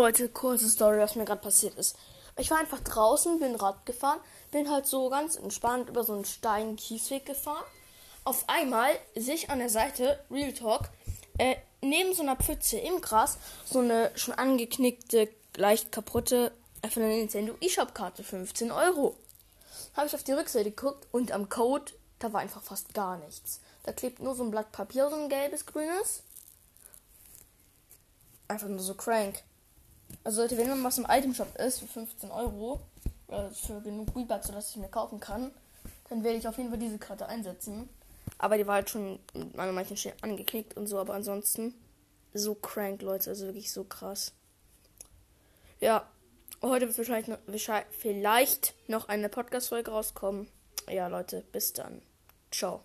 Leute, kurze Story, was mir gerade passiert ist. Ich war einfach draußen, bin Rad gefahren, bin halt so ganz entspannt über so einen steilen Kiesweg gefahren. Auf einmal sehe ich an der Seite, Real Talk, äh, neben so einer Pfütze im Gras so eine schon angeknickte, leicht kaputte von der Nintendo eShop-Karte, 15 Euro. Habe ich auf die Rückseite geguckt und am Code, da war einfach fast gar nichts. Da klebt nur so ein Blatt Papier, so ein gelbes, grünes. Einfach nur so crank. Also Leute, wenn man was im Itemshop ist für 15 Euro, oder für genug Rebucks, sodass ich mir kaufen kann, dann werde ich auf jeden Fall diese Karte einsetzen. Aber die war halt schon an manchen Stellen angeknickt und so, aber ansonsten so crank, Leute, also wirklich so krass. Ja, heute wird wahrscheinlich noch, vielleicht noch eine Podcast-Folge rauskommen. Ja, Leute, bis dann. Ciao.